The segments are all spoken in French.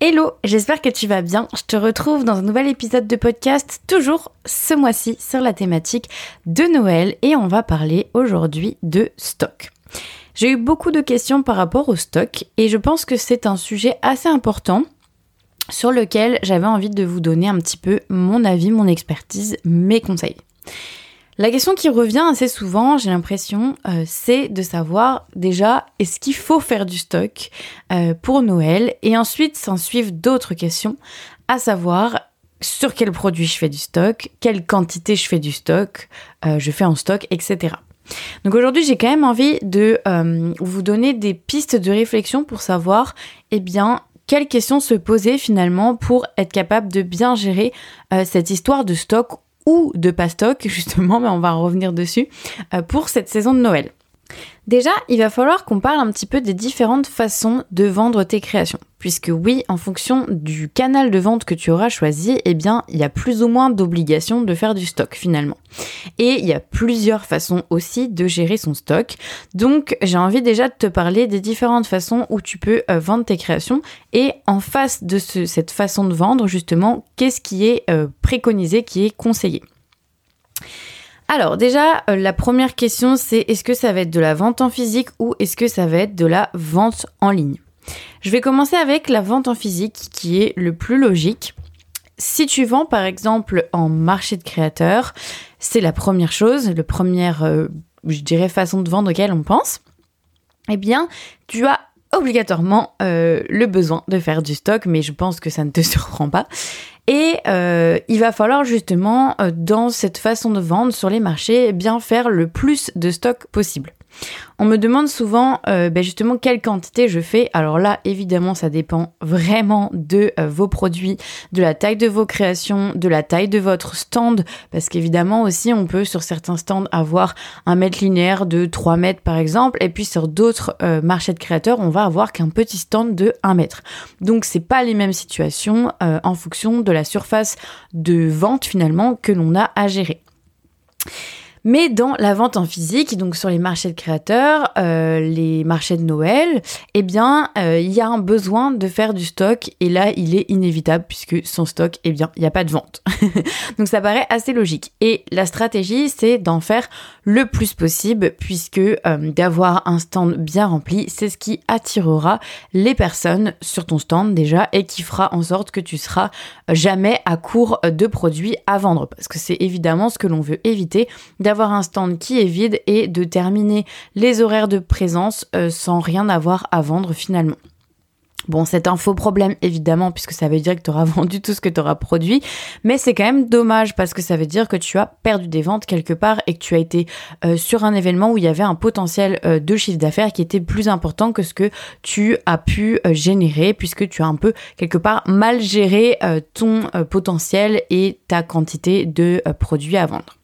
Hello, j'espère que tu vas bien. Je te retrouve dans un nouvel épisode de podcast, toujours ce mois-ci sur la thématique de Noël et on va parler aujourd'hui de stock. J'ai eu beaucoup de questions par rapport au stock et je pense que c'est un sujet assez important sur lequel j'avais envie de vous donner un petit peu mon avis, mon expertise, mes conseils. La question qui revient assez souvent, j'ai l'impression, euh, c'est de savoir déjà est-ce qu'il faut faire du stock euh, pour Noël? Et ensuite s'en suivent d'autres questions, à savoir sur quel produit je fais du stock, quelle quantité je fais du stock, euh, je fais en stock, etc. Donc aujourd'hui, j'ai quand même envie de vous donner des pistes de réflexion pour savoir, eh bien, quelles questions se poser finalement pour être capable de bien gérer cette histoire de stock ou de pastoc, justement, mais on va revenir dessus, euh, pour cette saison de Noël. Déjà, il va falloir qu'on parle un petit peu des différentes façons de vendre tes créations. Puisque oui, en fonction du canal de vente que tu auras choisi, eh bien, il y a plus ou moins d'obligations de faire du stock finalement. Et il y a plusieurs façons aussi de gérer son stock. Donc, j'ai envie déjà de te parler des différentes façons où tu peux euh, vendre tes créations. Et en face de cette façon de vendre, justement, qu'est-ce qui est euh, préconisé, qui est conseillé? Alors déjà, euh, la première question, c'est est-ce que ça va être de la vente en physique ou est-ce que ça va être de la vente en ligne? Je vais commencer avec la vente en physique qui est le plus logique. Si tu vends par exemple en marché de créateurs, c'est la première chose, le première, euh, je dirais, façon de vendre auquel on pense. Eh bien, tu as obligatoirement euh, le besoin de faire du stock, mais je pense que ça ne te surprend pas. Et euh, il va falloir justement, euh, dans cette façon de vendre sur les marchés, bien faire le plus de stock possible. On me demande souvent euh, ben justement quelle quantité je fais. Alors là, évidemment, ça dépend vraiment de euh, vos produits, de la taille de vos créations, de la taille de votre stand. Parce qu'évidemment aussi, on peut sur certains stands avoir un mètre linéaire de 3 mètres par exemple. Et puis sur d'autres euh, marchés de créateurs, on va avoir qu'un petit stand de 1 mètre. Donc c'est pas les mêmes situations en fonction de la surface de vente finalement que l'on a à gérer. Mais dans la vente en physique, donc sur les marchés de créateurs, euh, les marchés de Noël, eh bien, euh, il y a un besoin de faire du stock et là, il est inévitable puisque sans stock, eh bien, il n'y a pas de vente. donc ça paraît assez logique. Et la stratégie, c'est d'en faire le plus possible puisque euh, d'avoir un stand bien rempli, c'est ce qui attirera les personnes sur ton stand déjà et qui fera en sorte que tu seras jamais à court de produits à vendre parce que c'est évidemment ce que l'on veut éviter d'avoir un stand qui est vide et de terminer les horaires de présence euh, sans rien avoir à vendre finalement. Bon, c'est un faux problème évidemment puisque ça veut dire que tu auras vendu tout ce que tu auras produit, mais c'est quand même dommage parce que ça veut dire que tu as perdu des ventes quelque part et que tu as été euh, sur un événement où il y avait un potentiel euh, de chiffre d'affaires qui était plus important que ce que tu as pu générer puisque tu as un peu quelque part mal géré ton potentiel et ta quantité de produits à vendre.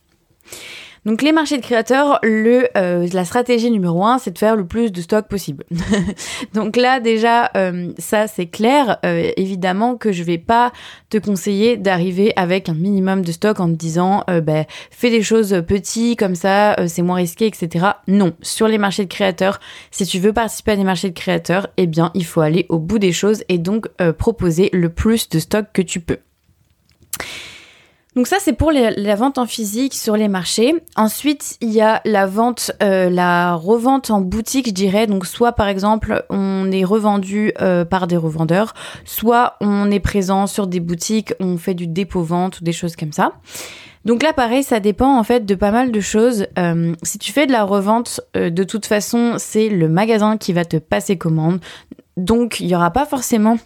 Donc les marchés de créateurs, euh, la stratégie numéro un, c'est de faire le plus de stock possible. Donc là déjà, euh, ça c'est clair. Euh, évidemment que je vais pas te conseiller d'arriver avec un minimum de stock en te disant, ben, fais des choses petites comme ça, c'est moins risqué, etc. Non, sur les marchés de créateurs, si tu veux participer à des marchés de créateurs, eh bien il faut aller au bout des choses et donc proposer le plus de stock que tu peux. Donc ça, c'est pour la vente en physique sur les marchés. Ensuite, il y a la vente, euh, la revente en boutique, je dirais. Donc soit par exemple, on est revendu euh, par des revendeurs, soit on est présent sur des boutiques, on fait du dépôt-vente ou des choses comme ça. Donc là, pareil, ça dépend en fait de pas mal de choses. Euh, si tu fais de la revente, de toute façon, c'est le magasin qui va te passer commande. Donc, il n'y aura pas forcément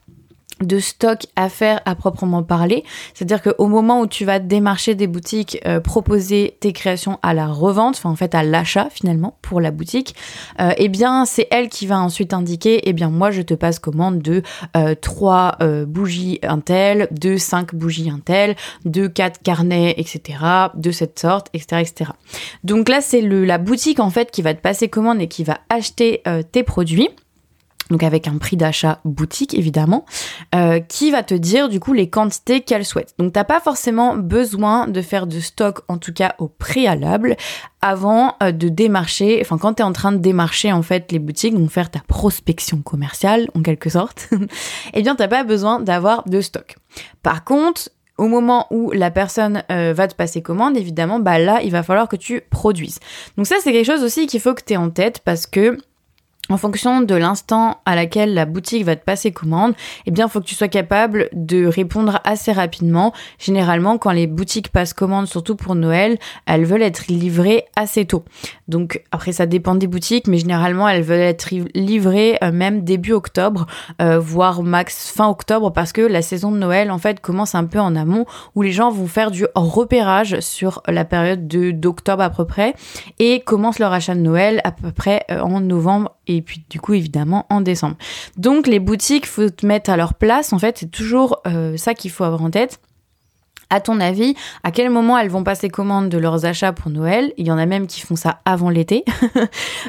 de stock à faire à proprement parler. C'est-à-dire qu'au moment où tu vas démarcher des boutiques, euh, proposer tes créations à la revente, enfin en fait à l'achat finalement pour la boutique, euh, eh bien c'est elle qui va ensuite indiquer, eh bien moi je te passe commande de euh, 3 euh, bougies Intel, de 5 bougies Intel, de 4 carnets, etc. de cette sorte, etc. etc. Donc là c'est la boutique en fait qui va te passer commande et qui va acheter tes produits. Donc avec un prix d'achat boutique évidemment, euh, qui va te dire du coup les quantités qu'elle souhaite. Donc t'as pas forcément besoin de faire de stock, en tout cas au préalable, avant euh, de démarcher, enfin quand tu es en train de démarcher en fait les boutiques, donc faire ta prospection commerciale en quelque sorte, eh bien t'as pas besoin d'avoir de stock. Par contre, au moment où la personne euh, va te passer commande, évidemment, bah là, il va falloir que tu produises. Donc ça, c'est quelque chose aussi qu'il faut que tu aies en tête parce que en fonction de l'instant à laquelle la boutique va te passer commande, eh bien, faut que tu sois capable de répondre assez rapidement. Généralement, quand les boutiques passent commande, surtout pour Noël, elles veulent être livrées assez tôt. Donc, après, ça dépend des boutiques, mais généralement, elles veulent être livrées euh, même début octobre, euh, voire max fin octobre, parce que la saison de Noël, en fait, commence un peu en amont, où les gens vont faire du repérage sur la période de d'octobre à peu près, et commencent leur achat de Noël à peu près euh, en novembre et puis du coup évidemment en décembre. Donc les boutiques, faut te mettre à leur place. En fait, c'est toujours euh, ça qu'il faut avoir en tête. À ton avis, à quel moment elles vont passer commande de leurs achats pour Noël? Il y en a même qui font ça avant l'été.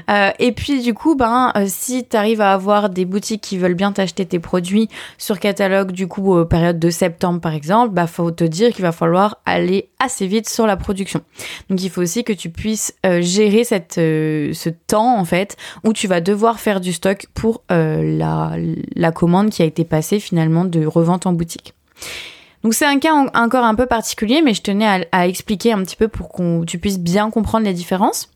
Euh, et puis du coup, ben, euh, si tu arrives à avoir des boutiques qui veulent bien t'acheter tes produits sur catalogue, du coup, euh, période de septembre par exemple, bah faut te dire qu'il va falloir aller assez vite sur la production. Donc il faut aussi que tu puisses gérer cette, ce temps en fait où tu vas devoir faire du stock pour la, la commande qui a été passée finalement de revente en boutique. Donc c'est un cas encore un peu particulier, mais je tenais à, expliquer un petit peu pour que tu puisses bien comprendre les différences.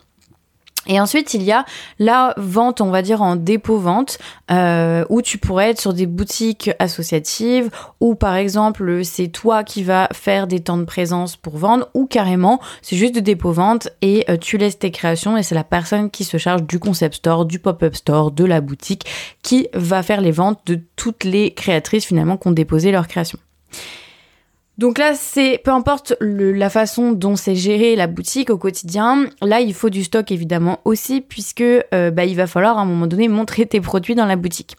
Et ensuite, il y a la vente, on va dire en dépôt-vente, euh, où tu pourrais être sur des boutiques associatives, ou par exemple, c'est toi qui vas faire des temps de présence pour vendre, ou carrément, c'est juste de dépôt-vente et euh, tu laisses tes créations et c'est la personne qui se charge du concept store, du pop-up store, de la boutique, qui va faire les ventes de toutes les créatrices finalement qui ont déposé leurs créations. Donc là, c'est peu importe la façon dont c'est géré la boutique au quotidien. Là, il faut du stock évidemment aussi, puisque euh, bah, il va falloir à un moment donné montrer tes produits dans la boutique.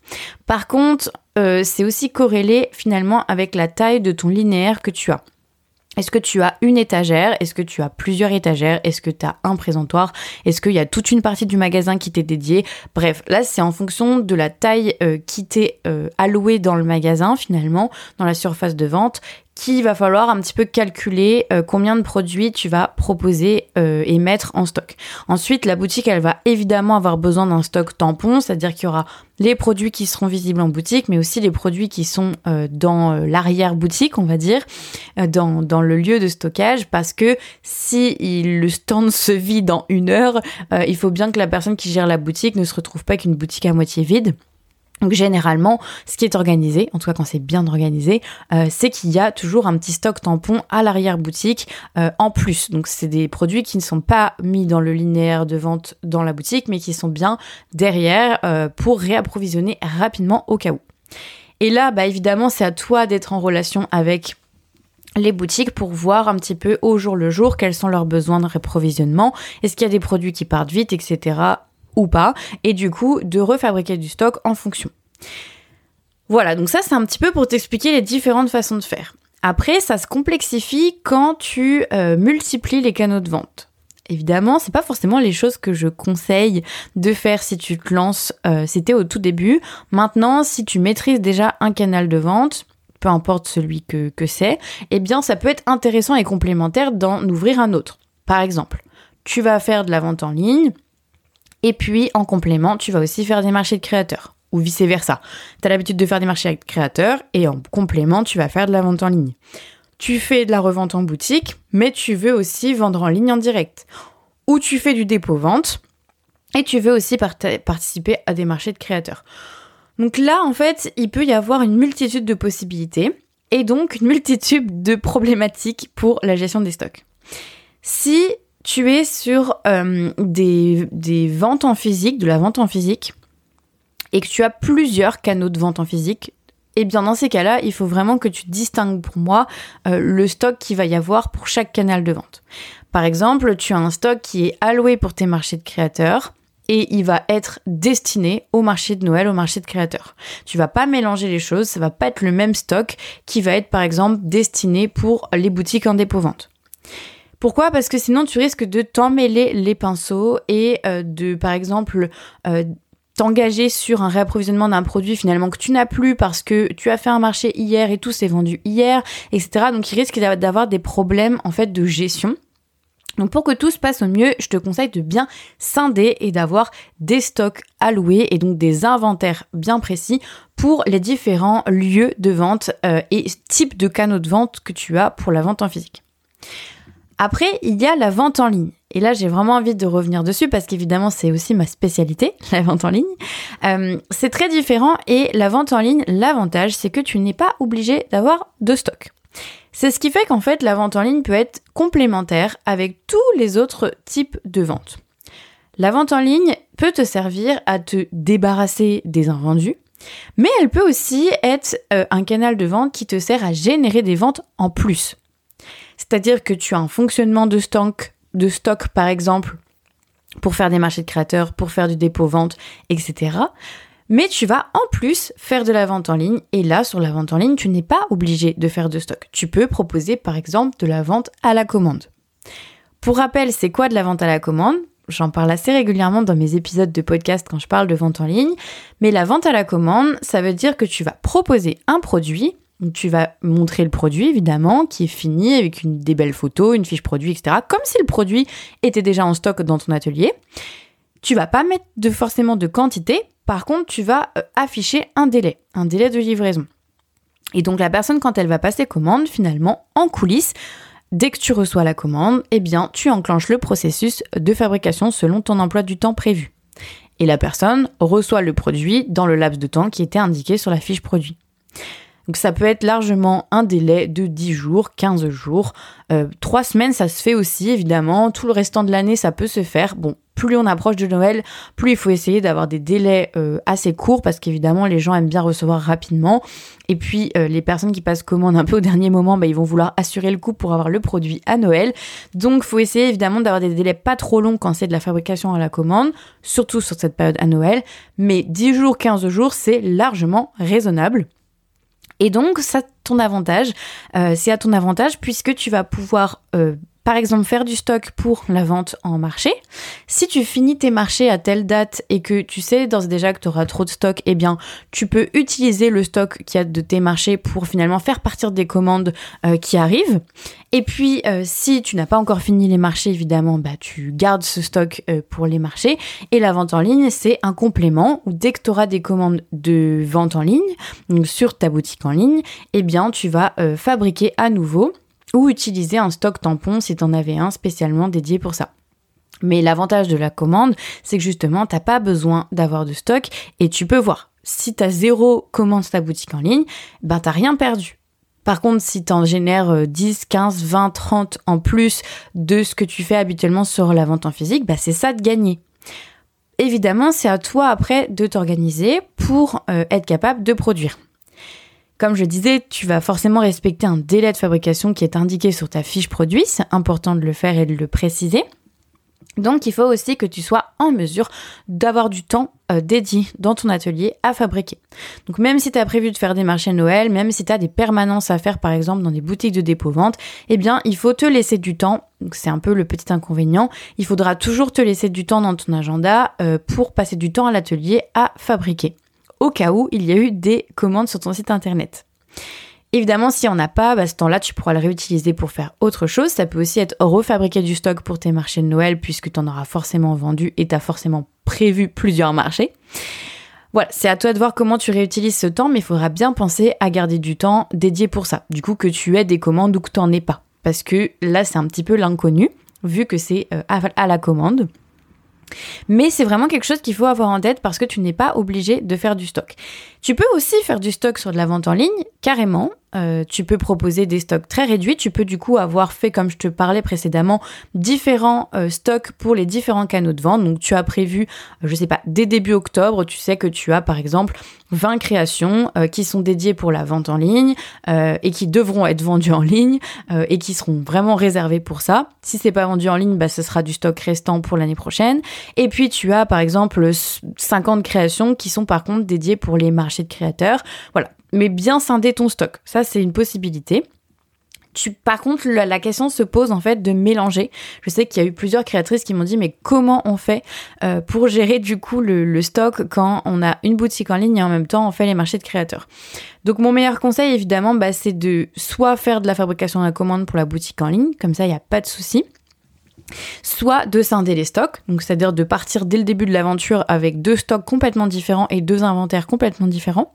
Par contre, euh, c'est aussi corrélé finalement avec la taille de ton linéaire que tu as. Est-ce que tu as une étagère? Est-ce que tu as plusieurs étagères? Est-ce que tu as un présentoir? Est-ce qu'il y a toute une partie du magasin qui t'est dédiée? Bref, là c'est en fonction de la taille euh, qui t'est allouée dans le magasin finalement, dans la surface de vente, qu'il va falloir un petit peu calculer euh, combien de produits tu vas proposer euh, et mettre en stock. Ensuite, la boutique, elle va évidemment avoir besoin d'un stock tampon, c'est-à-dire qu'il y aura les produits qui seront visibles en boutique, mais aussi les produits qui sont euh, dans l'arrière-boutique, on va dire, dans, dans le lieu de stockage, parce que si le stand se vide en une heure, il faut bien que la personne qui gère la boutique ne se retrouve pas qu'une boutique à moitié vide. Donc généralement, ce qui est organisé, en tout cas quand c'est bien organisé, euh, c'est qu'il y a toujours un petit stock tampon à l'arrière-boutique euh, en plus. Donc c'est des produits qui ne sont pas mis dans le linéaire de vente dans la boutique, mais qui sont bien derrière euh, pour réapprovisionner rapidement au cas où. Et là, bah, évidemment, c'est à toi d'être en relation avec les boutiques pour voir un petit peu au jour le jour quels sont leurs besoins de réapprovisionnement, est-ce qu'il y a des produits qui partent vite, etc ou pas, et du coup de refabriquer du stock en fonction. Voilà, donc ça c'est un petit peu pour t'expliquer les différentes façons de faire. Après, ça se complexifie quand tu euh, multiplies les canaux de vente. Évidemment, c'est pas forcément les choses que je conseille de faire si tu te lances. Euh, c'était au tout début. Maintenant, si tu maîtrises déjà un canal de vente, peu importe celui que, que c'est, eh bien, ça peut être intéressant et complémentaire d'en ouvrir un autre. Par exemple, tu vas faire de la vente en ligne, et puis, en complément, tu vas aussi faire des marchés de créateurs ou vice-versa. Tu as l'habitude de faire des marchés de créateurs et en complément, tu vas faire de la vente en ligne. Tu fais de la revente en boutique, mais tu veux aussi vendre en ligne en direct. Ou tu fais du dépôt-vente et tu veux aussi participer à des marchés de créateurs. Donc là, en fait, il peut y avoir une multitude de possibilités et donc une multitude de problématiques pour la gestion des stocks. Si tu es sur euh, des, ventes en physique, de la vente en physique, et que tu as plusieurs canaux de vente en physique, eh bien dans ces cas-là, il faut vraiment que tu distingues pour moi euh, le stock qu'il va y avoir pour chaque canal de vente. Par exemple, tu as un stock qui est alloué pour tes marchés de créateurs et il va être destiné au marché de Noël, au marché de créateurs. Tu vas pas mélanger les choses, ça va pas être le même stock qui va être par exemple destiné pour les boutiques en dépôt-vente. Pourquoi? Parce que sinon tu risques de t'emmêler les pinceaux et euh, de par exemple euh, t'engager sur un réapprovisionnement d'un produit finalement que tu n'as plus parce que tu as fait un marché hier et tout s'est vendu hier, etc. Donc il risque d'avoir des problèmes en fait de gestion. Donc pour que tout se passe au mieux, je te conseille de bien scinder et d'avoir des stocks alloués et donc des inventaires bien précis pour les différents lieux de vente euh, et types de canaux de vente que tu as pour la vente en physique. Après, il y a la vente en ligne. Et là, j'ai vraiment envie de revenir dessus parce qu'évidemment, c'est aussi ma spécialité, la vente en ligne. Euh, c'est très différent et la vente en ligne, l'avantage, c'est que tu n'es pas obligé d'avoir de stock. C'est ce qui fait qu'en fait, la vente en ligne peut être complémentaire avec tous les autres types de ventes. La vente en ligne peut te servir à te débarrasser des invendus, mais elle peut aussi être euh, un canal de vente qui te sert à générer des ventes en plus. C'est-à-dire que tu as un fonctionnement de stock, par exemple, pour faire des marchés de créateurs, pour faire du dépôt-vente, etc. Mais tu vas en plus faire de la vente en ligne et là sur la vente en ligne, tu n'es pas obligé de faire de stock. Tu peux proposer par exemple de la vente à la commande. Pour rappel, c'est quoi de la vente à la commande? J'en parle assez régulièrement dans mes épisodes de podcast quand je parle de vente en ligne, mais la vente à la commande, ça veut dire que tu vas proposer un produit tu vas montrer le produit, évidemment, qui est fini avec une, des belles photos, une fiche produit, etc. Comme si le produit était déjà en stock dans ton atelier. Tu vas pas mettre forcément de quantité, par contre, tu vas euh, afficher un délai, un délai de livraison. Et donc la personne, quand elle va passer commande, finalement, en coulisses, dès que tu reçois la commande, eh bien, tu enclenches le processus de fabrication selon ton emploi du temps prévu. Et la personne reçoit le produit dans le laps de temps qui était indiqué sur la fiche produit. Donc ça peut être largement un délai de 10 jours, 15 jours. Euh, 3 semaines, ça se fait aussi, évidemment. Tout le restant de l'année, ça peut se faire. Bon, plus on approche de Noël, plus il faut essayer d'avoir des délais euh, assez courts parce qu'évidemment les gens aiment bien recevoir rapidement. Et puis euh, les personnes qui passent commande un peu au dernier moment, bah, ils vont vouloir assurer le coup pour avoir le produit à Noël. Donc faut essayer évidemment d'avoir des délais pas trop longs quand c'est de la fabrication à la commande, surtout sur cette période à Noël. Mais 10 jours, 15 jours, c'est largement raisonnable. Et donc, ça, ton avantage, euh, c'est à ton avantage puisque tu vas pouvoir euh, par exemple faire du stock pour la vente en marché. Si tu finis tes marchés à telle date et que tu sais déjà que tu auras trop de stock, eh bien tu peux utiliser le stock qu'il y a de tes marchés pour finalement faire partir des commandes euh, qui arrivent. Et puis euh, si tu n'as pas encore fini les marchés, évidemment, bah tu gardes ce stock euh, pour les marchés. Et la vente en ligne, c'est un complément où dès que tu auras des commandes de vente en ligne, donc sur ta boutique en ligne, eh bien tu vas fabriquer à nouveau ou utiliser un stock tampon si tu en avais un spécialement dédié pour ça. Mais l'avantage de la commande, c'est que justement, t'as pas besoin d'avoir de stock et tu peux voir. Si tu as zéro commande ta boutique en ligne, ben t'as rien perdu. Par contre, si tu en génères 10, 15, 20, 30 en plus de ce que tu fais habituellement sur la vente en physique, ben c'est ça de gagner. Évidemment, c'est à toi après de t'organiser pour euh, être capable de produire. Comme je disais, tu vas forcément respecter un délai de fabrication qui est indiqué sur ta fiche produit, c'est important de le faire et de le préciser. Donc il faut aussi que tu sois en mesure d'avoir du temps euh, dédié dans ton atelier à fabriquer. Donc même si tu as prévu de faire des marchés Noël, même si tu as des permanences à faire par exemple dans des boutiques de dépôt-vente, eh bien il faut te laisser du temps. C'est un peu le petit inconvénient. Il faudra toujours te laisser du temps dans ton agenda euh, pour passer du temps à l'atelier à fabriquer au cas où il y a eu des commandes sur ton site internet. Évidemment, si on n'a pas, bah, ce temps-là, tu pourras le réutiliser pour faire autre chose. Ça peut aussi être refabriquer du stock pour tes marchés de Noël, puisque tu en auras forcément vendu et tu as forcément prévu plusieurs marchés. Voilà, c'est à toi de voir comment tu réutilises ce temps, mais il faudra bien penser à garder du temps dédié pour ça. Du coup, que tu aies des commandes ou que tu n'en aies pas. Parce que là, c'est un petit peu l'inconnu, vu que c'est euh, à la commande. Mais c'est vraiment quelque chose qu'il faut avoir en tête parce que tu n'es pas obligé de faire du stock. Tu peux aussi faire du stock sur de la vente en ligne, carrément. Euh, tu peux proposer des stocks très réduits. Tu peux du coup avoir fait, comme je te parlais précédemment, différents euh, stocks pour les différents canaux de vente. Donc tu as prévu, euh, je sais pas, dès début octobre, tu sais que tu as par exemple 20 créations qui sont dédiées pour la vente en ligne et qui devront être vendues en ligne et qui seront vraiment réservées pour ça. Si c'est pas vendu en ligne, bah, ce sera du stock restant pour l'année prochaine. Et puis tu as par exemple 50 créations qui sont par contre dédiées pour les marchés de créateurs. Voilà, mais bien scinder ton stock. Ça, c'est une possibilité. Tu, par contre, la, question se pose en fait de mélanger. Je sais qu'il y a eu plusieurs créatrices qui m'ont dit mais comment on fait euh, pour gérer du coup le, stock quand on a une boutique en ligne et en même temps on fait les marchés de créateurs? Donc mon meilleur conseil évidemment bah, c'est de soit faire de la fabrication à la commande pour la boutique en ligne, comme ça il n'y a pas de souci soit de scinder les stocks, donc c'est-à-dire de partir dès le début de l'aventure avec deux stocks complètement différents et deux inventaires complètement différents.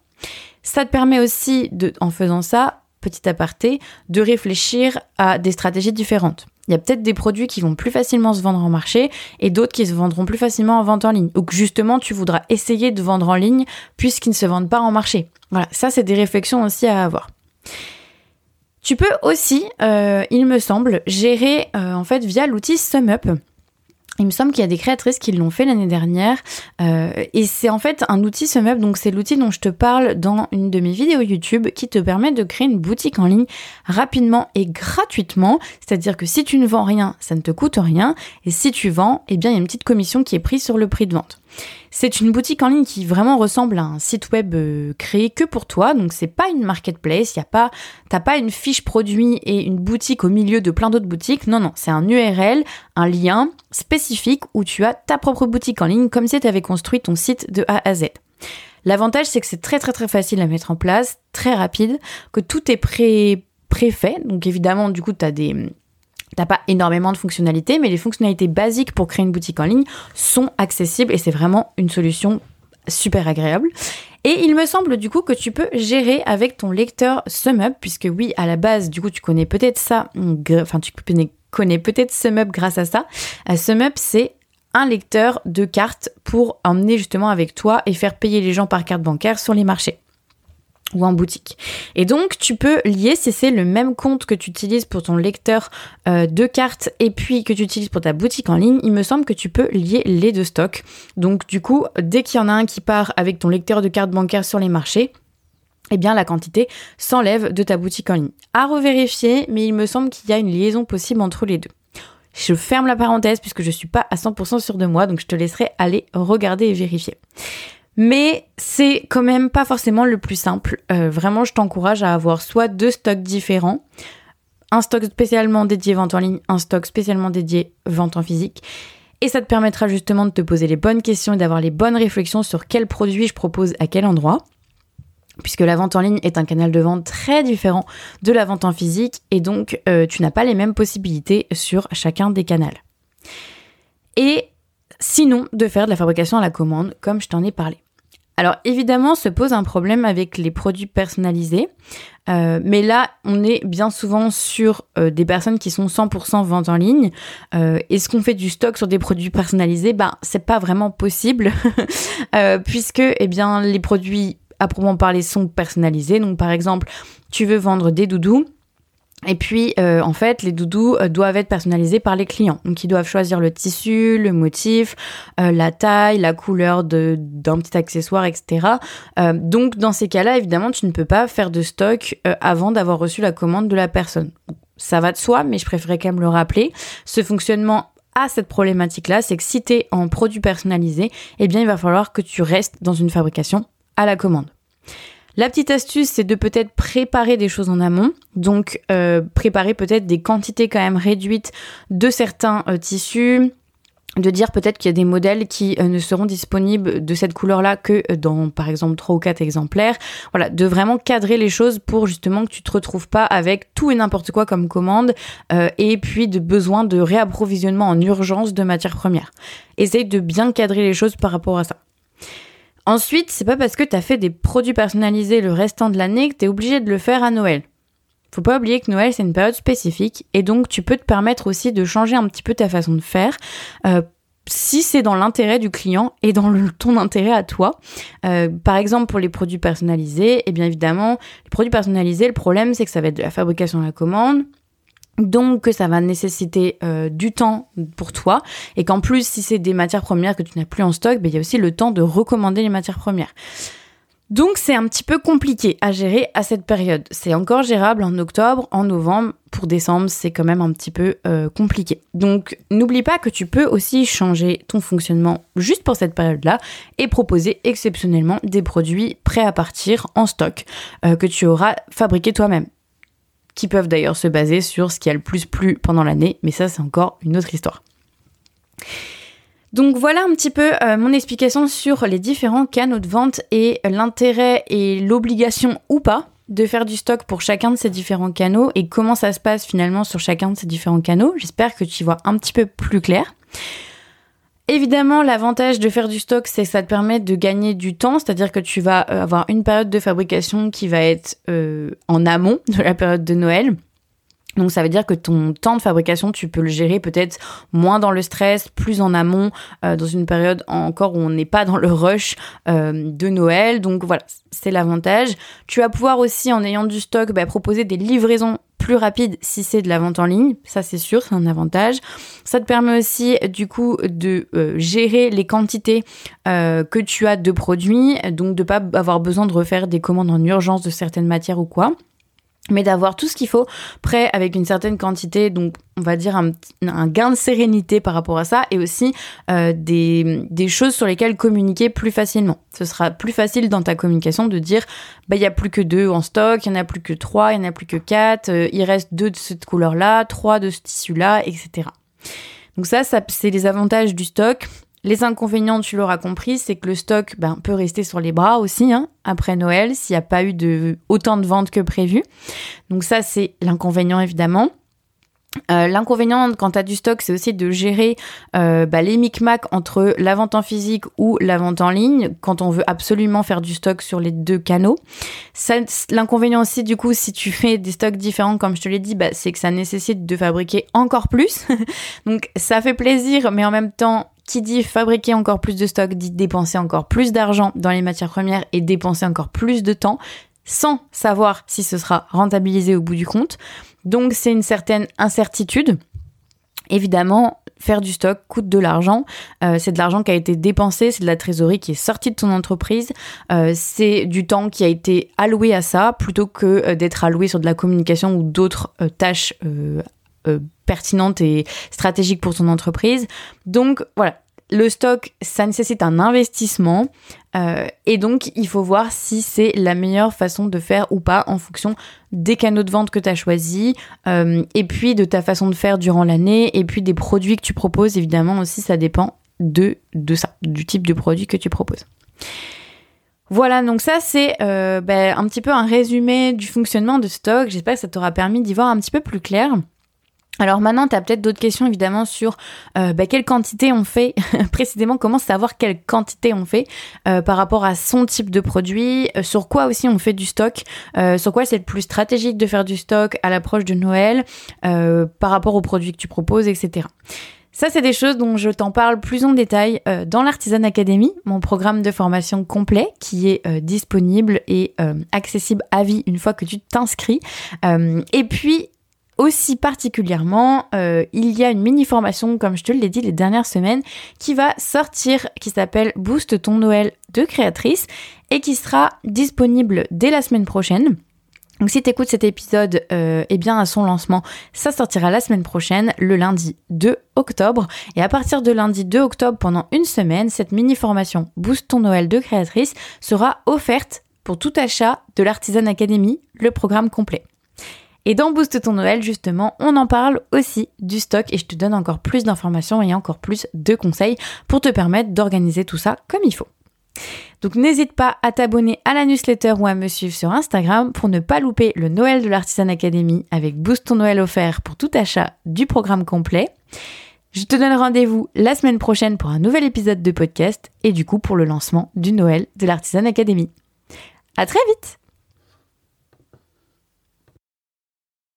Ça te permet aussi, de, en faisant ça, petit aparté, de réfléchir à des stratégies différentes. Il y a peut-être des produits qui vont plus facilement se vendre en marché et d'autres qui se vendront plus facilement en vente en ligne. Ou que justement, tu voudras essayer de vendre en ligne puisqu'ils ne se vendent pas en marché. Voilà, ça c'est des réflexions aussi à avoir. Tu peux aussi, euh, il me semble, gérer euh, en fait via l'outil SumUp. Il me semble qu'il y a des créatrices qui l'ont fait l'année dernière. Euh, et c'est en fait un outil SumUp, donc c'est l'outil dont je te parle dans une de mes vidéos YouTube qui te permet de créer une boutique en ligne rapidement et gratuitement. C'est-à-dire que si tu ne vends rien, ça ne te coûte rien. Et si tu vends, eh bien il y a une petite commission qui est prise sur le prix de vente. C'est une boutique en ligne qui vraiment ressemble à un site web euh, créé que pour toi. Donc c'est pas une marketplace, y a pas, t'as pas une fiche produit et une boutique au milieu de plein d'autres boutiques. Non non, c'est un URL, un lien spécifique où tu as ta propre boutique en ligne comme si tu avais construit ton site de A à Z. L'avantage c'est que c'est très très très facile à mettre en place, très rapide, que tout est pré préfait. Donc évidemment du coup tu des T'as pas énormément de fonctionnalités, mais les fonctionnalités basiques pour créer une boutique en ligne sont accessibles et c'est vraiment une solution super agréable. Et il me semble du coup que tu peux gérer avec ton lecteur SumUp, puisque oui, à la base, du coup, tu connais peut-être ça, enfin, tu connais peut-être SumUp grâce à ça. Euh, SumUp, c'est un lecteur de cartes pour emmener justement avec toi et faire payer les gens par carte bancaire sur les marchés ou en boutique. Et donc tu peux lier si c'est le même compte que tu utilises pour ton lecteur euh, de cartes et puis que tu utilises pour ta boutique en ligne, il me semble que tu peux lier les deux stocks. Donc du coup, dès qu'il y en a un qui part avec ton lecteur de cartes bancaires sur les marchés, eh bien la quantité s'enlève de ta boutique en ligne. À revérifier, mais il me semble qu'il y a une liaison possible entre les deux. Je ferme la parenthèse puisque je suis pas à 100% sûre de moi, donc je te laisserai aller regarder et vérifier. Mais c'est quand même pas forcément le plus simple. Euh, vraiment, je t'encourage à avoir soit deux stocks différents, un stock spécialement dédié vente en ligne, un stock spécialement dédié vente en physique. Et ça te permettra justement de te poser les bonnes questions et d'avoir les bonnes réflexions sur quel produit je propose à quel endroit. Puisque la vente en ligne est un canal de vente très différent de la vente en physique et donc euh, tu n'as pas les mêmes possibilités sur chacun des canaux. Et sinon de faire de la fabrication à la commande comme je t'en ai parlé. Alors évidemment, se pose un problème avec les produits personnalisés, euh, mais là, on est bien souvent sur euh, des personnes qui sont 100% vente en ligne. Euh, Est-ce qu'on fait du stock sur des produits personnalisés? Ben, c'est pas vraiment possible, puisque eh bien les produits à proprement parler sont personnalisés. Donc par exemple, tu veux vendre des doudous. Et puis, euh, en fait, les doudous euh, doivent être personnalisés par les clients. Donc, ils doivent choisir le tissu, le motif, euh, la taille, la couleur d'un petit accessoire, etc. donc, dans ces cas-là, évidemment, tu ne peux pas faire de stock avant d'avoir reçu la commande de la personne. Ça va de soi, mais je préférais quand même le rappeler. Ce fonctionnement a cette problématique-là, c'est que si tu es en produit personnalisé, eh bien, il va falloir que tu restes dans une fabrication à la commande. La petite astuce, c'est de peut-être préparer des choses en amont. Donc, euh, préparer peut-être des quantités quand même réduites de certains euh, tissus, de dire peut-être qu'il y a des modèles qui euh, ne seront disponibles de cette couleur-là que dans, par exemple, trois ou quatre exemplaires. Voilà, de vraiment cadrer les choses pour justement que tu te retrouves pas avec tout et n'importe quoi comme commande et puis de besoin de réapprovisionnement en urgence de matières premières. Essaye de bien cadrer les choses par rapport à ça. Ensuite, c'est pas parce que tu as fait des produits personnalisés le restant de l'année que tu es obligé de le faire à Noël. Faut pas oublier que Noël c'est une période spécifique et donc tu peux te permettre aussi de changer un petit peu ta façon de faire. Euh, si c'est dans l'intérêt du client et dans ton intérêt à toi. Euh, par exemple, pour les produits personnalisés, et eh bien évidemment, les produits personnalisés, le problème c'est que ça va être de la fabrication à la commande, donc que ça va nécessiter euh, du temps pour toi et qu'en plus si c'est des matières premières que tu n'as plus en stock, ben, il y a aussi le temps de recommander les matières premières. Donc c'est un petit peu compliqué à gérer à cette période. C'est encore gérable en octobre, en novembre, pour décembre c'est quand même un petit peu euh, compliqué. Donc n'oublie pas que tu peux aussi changer ton fonctionnement juste pour cette période-là et proposer exceptionnellement des produits prêts à partir en stock euh, que tu auras fabriqués toi-même qui peuvent d'ailleurs se baser sur ce qui a le plus plu pendant l'année, mais ça c'est encore une autre histoire. Donc voilà un petit peu euh, mon explication sur les différents canaux de vente et l'intérêt et l'obligation ou pas de faire du stock pour chacun de ces différents canaux et comment ça se passe finalement sur chacun de ces différents canaux. J'espère que tu vois un petit peu plus clair. Évidemment, l'avantage de faire du stock, c'est que ça te permet de gagner du temps, c'est-à-dire que tu vas euh, avoir une période de fabrication qui va être euh, en amont de la période de Noël. Donc ça veut dire que ton temps de fabrication, tu peux le gérer peut-être moins dans le stress, plus en amont, euh, dans une période encore où on n'est pas dans le rush de Noël. Donc voilà, c'est l'avantage. Tu vas pouvoir aussi, en ayant du stock, bah, proposer des livraisons plus rapides si c'est de la vente en ligne. Ça c'est sûr, c'est un avantage. Ça te permet aussi du coup de euh, gérer les quantités que tu as de produits, donc de pas avoir besoin de refaire des commandes en urgence de certaines matières ou quoi mais d'avoir tout ce qu'il faut prêt avec une certaine quantité, donc on va dire un, gain de sérénité par rapport à ça, et aussi euh, des, choses sur lesquelles communiquer plus facilement. Ce sera plus facile dans ta communication de dire, bah il y a plus que deux en stock, il y en a plus que trois, il y en a plus que quatre, euh, il reste deux de cette couleur-là, trois de ce tissu-là, etc. Donc ça, ça c'est les avantages du stock. Les inconvénients, tu l'auras compris, c'est que le stock ben, peut rester sur les bras aussi hein, après Noël s'il n'y a pas eu autant de ventes que prévu. Donc ça, c'est l'inconvénient évidemment. Euh, l'inconvénient quand tu as du stock, c'est aussi de gérer euh, bah, les micmacs entre la vente en physique ou la vente en ligne quand on veut absolument faire du stock sur les deux canaux. L'inconvénient aussi, du coup, si tu fais des stocks différents, comme je te l'ai dit, bah, c'est que ça nécessite de fabriquer encore plus. Donc ça fait plaisir, mais en même temps, qui dit fabriquer encore plus de stock dit dépenser encore plus d'argent dans les matières premières et dépenser encore plus de temps sans savoir si ce sera rentabilisé au bout du compte. Donc c'est une certaine incertitude. Évidemment, faire du stock coûte de l'argent. Euh, c'est de l'argent qui a été dépensé, c'est de la trésorerie qui est sortie de ton entreprise. Euh, c'est du temps qui a été alloué à ça plutôt que euh, d'être alloué sur de la communication ou d'autres tâches pertinente et stratégique pour son entreprise. Donc voilà, le stock, ça nécessite un investissement euh, et donc il faut voir si c'est la meilleure façon de faire ou pas en fonction des canaux de vente que tu as choisis euh, et puis de ta façon de faire durant l'année et puis des produits que tu proposes évidemment aussi ça dépend de, de ça, du type de produit que tu proposes. Voilà, donc ça c'est euh, ben, un petit peu un résumé du fonctionnement de stock. J'espère que ça t'aura permis d'y voir un petit peu plus clair. Alors maintenant, tu peut-être d'autres questions évidemment sur euh, bah, quelle quantité on fait, précisément comment savoir quelle quantité on fait euh, par rapport à son type de produit, euh, sur quoi aussi on fait du stock, sur quoi c'est le plus stratégique de faire du stock à l'approche de Noël, par rapport aux produits que tu proposes, etc. Ça, c'est des choses dont je t'en parle plus en détail dans l'Artisan Academy, mon programme de formation complet qui est disponible et accessible à vie une fois que tu t'inscris. et puis, aussi particulièrement, euh, il y a une mini formation, comme je te l'ai dit les dernières semaines, qui va sortir, qui s'appelle Boost ton Noël de créatrice et qui sera disponible dès la semaine prochaine. Donc si tu écoutes cet épisode euh, eh bien à son lancement, ça sortira la semaine prochaine, le lundi 2 octobre. Et à partir de lundi 2 octobre, pendant une semaine, cette mini formation Boost ton Noël de créatrice sera offerte pour tout achat de l'Artisan Academy, le programme complet. Et dans Boost ton Noël, justement, on en parle aussi du stock et je te donne encore plus d'informations et encore plus de conseils pour te permettre d'organiser tout ça comme il faut. Donc n'hésite pas à t'abonner à la newsletter ou à me suivre sur Instagram pour ne pas louper le Noël de l'Artisan Academy avec Boost ton Noël offert pour tout achat du programme complet. Je te donne rendez-vous la semaine prochaine pour un nouvel épisode de podcast et du coup pour le lancement du Noël de l'Artisan Academy. À très vite!